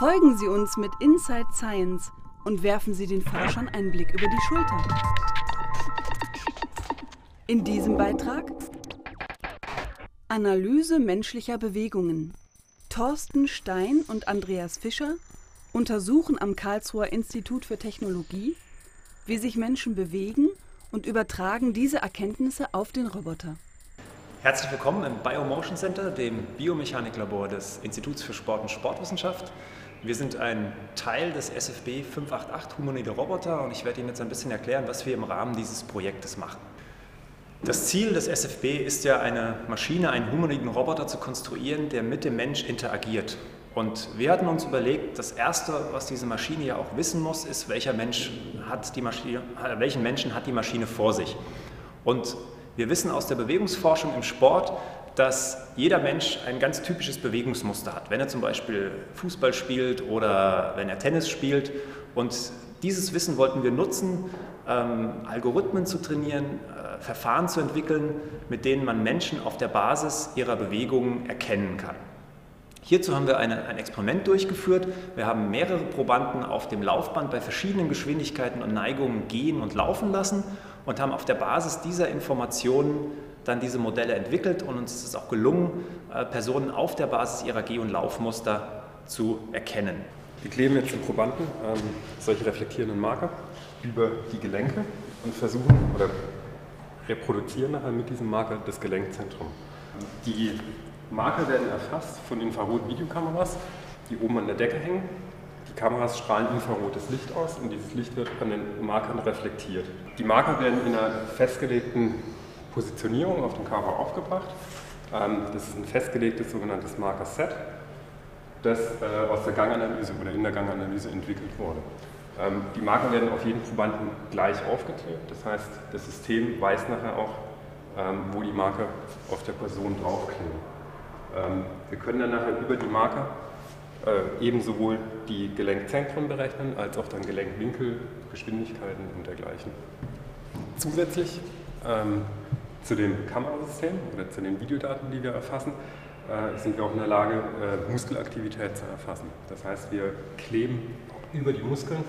Folgen Sie uns mit Inside Science und werfen Sie den Forschern einen Blick über die Schulter. In diesem Beitrag Analyse menschlicher Bewegungen. Thorsten Stein und Andreas Fischer untersuchen am Karlsruher Institut für Technologie, wie sich Menschen bewegen und übertragen diese Erkenntnisse auf den Roboter. Herzlich willkommen im Biomotion Center, dem Biomechaniklabor des Instituts für Sport und Sportwissenschaft. Wir sind ein Teil des SFB 588 Humanoide Roboter und ich werde Ihnen jetzt ein bisschen erklären, was wir im Rahmen dieses Projektes machen. Das Ziel des SFB ist ja, eine Maschine, einen humanoiden Roboter zu konstruieren, der mit dem Mensch interagiert. Und wir hatten uns überlegt, das Erste, was diese Maschine ja auch wissen muss, ist, welcher Mensch hat die Maschine, welchen Menschen hat die Maschine vor sich. Und wir wissen aus der Bewegungsforschung im Sport, dass jeder Mensch ein ganz typisches Bewegungsmuster hat, wenn er zum Beispiel Fußball spielt oder wenn er Tennis spielt. Und dieses Wissen wollten wir nutzen, ähm, Algorithmen zu trainieren, äh, Verfahren zu entwickeln, mit denen man Menschen auf der Basis ihrer Bewegungen erkennen kann. Hierzu haben wir eine, ein Experiment durchgeführt. Wir haben mehrere Probanden auf dem Laufband bei verschiedenen Geschwindigkeiten und Neigungen gehen und laufen lassen und haben auf der Basis dieser Informationen dann diese Modelle entwickelt und uns ist es auch gelungen, äh, Personen auf der Basis ihrer Geh- und Laufmuster zu erkennen. Wir kleben jetzt den Probanden ähm, solche reflektierenden Marker über die Gelenke und versuchen oder reproduzieren nachher mit diesem Marker das Gelenkzentrum. Die Marker werden erfasst von Infrarot-Videokameras, die oben an der Decke hängen. Die Kameras strahlen infrarotes Licht aus und dieses Licht wird an den Markern reflektiert. Die Marker werden in einer festgelegten Positionierung auf dem Körper aufgebracht. Ähm, das ist ein festgelegtes sogenanntes Marker-Set, das äh, aus der Ganganalyse oder in der Ganganalyse entwickelt wurde. Ähm, die Marker werden auf jeden Probanden gleich aufgeklebt. Das heißt, das System weiß nachher auch, ähm, wo die Marker auf der Person draufkleben. Wir können dann nachher über die Marker äh, eben sowohl die Gelenkzentren berechnen, als auch dann Gelenkwinkel, Geschwindigkeiten und dergleichen. Zusätzlich ähm, zu dem Kamerasystem oder zu den Videodaten, die wir erfassen, äh, sind wir auch in der Lage, äh, Muskelaktivität zu erfassen. Das heißt, wir kleben über die Muskeln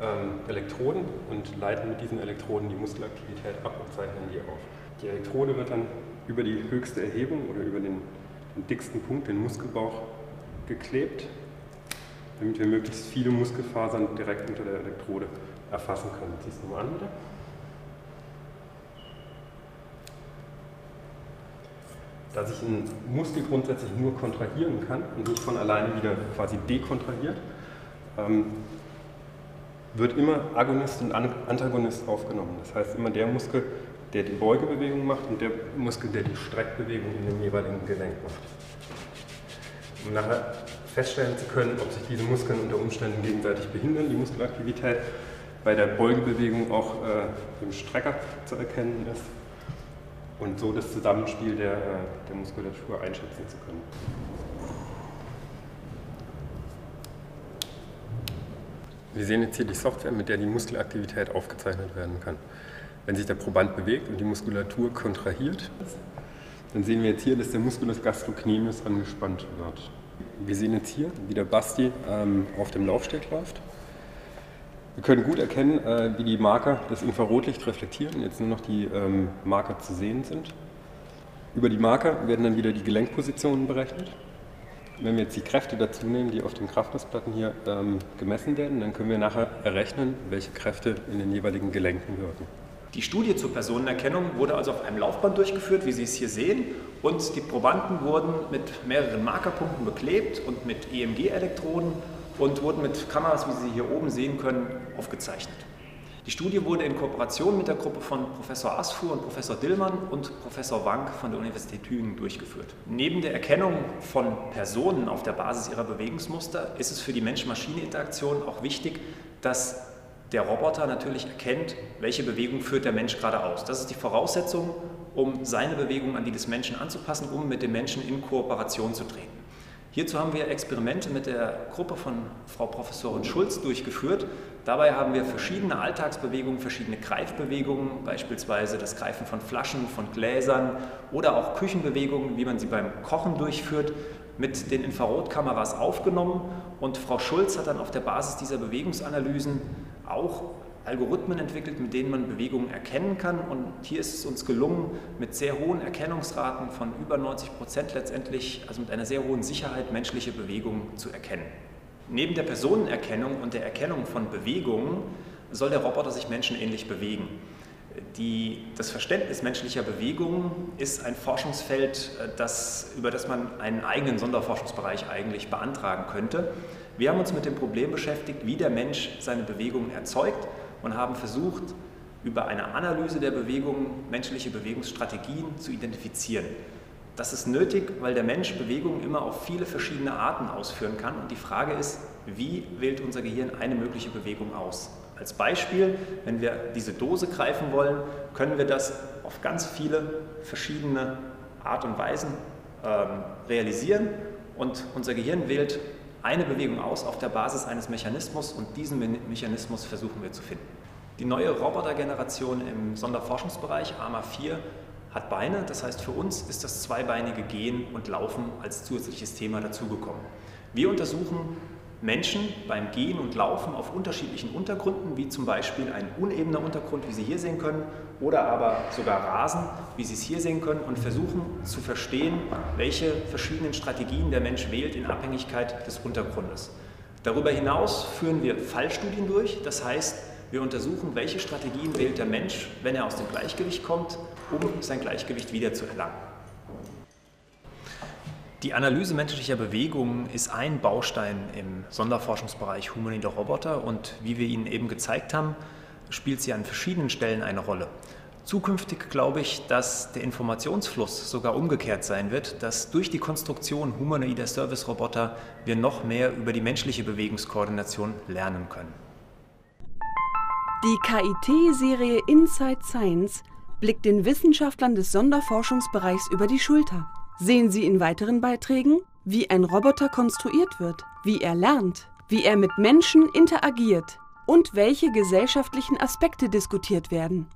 ähm, Elektroden und leiten mit diesen Elektroden die Muskelaktivität ab und zeichnen die auf. Die Elektrode wird dann über die höchste Erhebung oder über den den dicksten Punkt, den Muskelbauch, geklebt, damit wir möglichst viele Muskelfasern direkt unter der Elektrode erfassen können. Ziehst du mal an, bitte. Dass ich einen Muskel grundsätzlich nur kontrahieren kann und nicht von alleine wieder quasi dekontrahiert, ähm, wird immer Agonist und Antagonist aufgenommen. Das heißt, immer der Muskel, der die Beugebewegung macht und der Muskel, der die Streckbewegung in dem jeweiligen Gelenk macht. Um nachher feststellen zu können, ob sich diese Muskeln unter Umständen gegenseitig behindern, die Muskelaktivität bei der Beugebewegung auch äh, im Strecker zu erkennen ist und so das Zusammenspiel der, äh, der Muskulatur einschätzen zu können. Wir sehen jetzt hier die Software, mit der die Muskelaktivität aufgezeichnet werden kann. Wenn sich der Proband bewegt und die Muskulatur kontrahiert, dann sehen wir jetzt hier, dass der Musculus gastrocnemius angespannt wird. Wir sehen jetzt hier, wie der Basti ähm, auf dem Laufsteg läuft. Wir können gut erkennen, äh, wie die Marker das Infrarotlicht reflektieren, jetzt nur noch die ähm, Marker zu sehen sind. Über die Marker werden dann wieder die Gelenkpositionen berechnet. Wenn wir jetzt die Kräfte dazu nehmen, die auf den Kraftmessplatten hier ähm, gemessen werden, dann können wir nachher errechnen, welche Kräfte in den jeweiligen Gelenken wirken. Die Studie zur Personenerkennung wurde also auf einem Laufband durchgeführt, wie Sie es hier sehen, und die Probanden wurden mit mehreren Markerpunkten beklebt und mit EMG-Elektroden und wurden mit Kameras, wie Sie hier oben sehen können, aufgezeichnet. Die Studie wurde in Kooperation mit der Gruppe von Professor Asfuhr und Professor Dillmann und Professor Wank von der Universität Tübingen durchgeführt. Neben der Erkennung von Personen auf der Basis ihrer Bewegungsmuster ist es für die Mensch-Maschine-Interaktion auch wichtig, dass der Roboter natürlich erkennt, welche Bewegung führt der Mensch gerade aus. Das ist die Voraussetzung, um seine Bewegung an die des Menschen anzupassen, um mit dem Menschen in Kooperation zu treten. Hierzu haben wir Experimente mit der Gruppe von Frau Professorin Schulz durchgeführt. Dabei haben wir verschiedene Alltagsbewegungen, verschiedene Greifbewegungen, beispielsweise das Greifen von Flaschen, von Gläsern oder auch Küchenbewegungen, wie man sie beim Kochen durchführt, mit den Infrarotkameras aufgenommen und Frau Schulz hat dann auf der Basis dieser Bewegungsanalysen auch Algorithmen entwickelt, mit denen man Bewegungen erkennen kann. Und hier ist es uns gelungen, mit sehr hohen Erkennungsraten von über 90 Prozent letztendlich, also mit einer sehr hohen Sicherheit, menschliche Bewegungen zu erkennen. Neben der Personenerkennung und der Erkennung von Bewegungen soll der Roboter sich menschenähnlich bewegen. Die, das Verständnis menschlicher Bewegungen ist ein Forschungsfeld, äh, das, über das man einen eigenen Sonderforschungsbereich eigentlich beantragen könnte. Wir haben uns mit dem Problem beschäftigt, wie der Mensch seine Bewegungen erzeugt und haben versucht, über eine Analyse der Bewegungen menschliche Bewegungsstrategien zu identifizieren. Das ist nötig, weil der Mensch Bewegungen immer auf viele verschiedene Arten ausführen kann. Und die Frage ist, wie wählt unser Gehirn eine mögliche Bewegung aus? Als Beispiel, wenn wir diese Dose greifen wollen, können wir das auf ganz viele verschiedene Art und Weisen ähm, realisieren und unser Gehirn wählt eine Bewegung aus auf der Basis eines Mechanismus und diesen Mechanismus versuchen wir zu finden. Die neue Robotergeneration im Sonderforschungsbereich AMA 4 hat Beine, das heißt für uns ist das zweibeinige Gehen und Laufen als zusätzliches Thema dazugekommen. Wir untersuchen Menschen beim Gehen und Laufen auf unterschiedlichen Untergründen, wie zum Beispiel ein unebener Untergrund, wie Sie hier sehen können, oder aber sogar Rasen, wie Sie es hier sehen können, und versuchen zu verstehen, welche verschiedenen Strategien der Mensch wählt in Abhängigkeit des Untergrundes. Darüber hinaus führen wir Fallstudien durch, das heißt, wir untersuchen, welche Strategien wählt der Mensch, wenn er aus dem Gleichgewicht kommt, um sein Gleichgewicht wieder zu erlangen. Die Analyse menschlicher Bewegungen ist ein Baustein im Sonderforschungsbereich humanoide Roboter und wie wir Ihnen eben gezeigt haben, spielt sie an verschiedenen Stellen eine Rolle. Zukünftig glaube ich, dass der Informationsfluss sogar umgekehrt sein wird, dass durch die Konstruktion humanoider Service-Roboter wir noch mehr über die menschliche Bewegungskoordination lernen können. Die KIT-Serie Inside Science blickt den Wissenschaftlern des Sonderforschungsbereichs über die Schulter. Sehen Sie in weiteren Beiträgen, wie ein Roboter konstruiert wird, wie er lernt, wie er mit Menschen interagiert und welche gesellschaftlichen Aspekte diskutiert werden.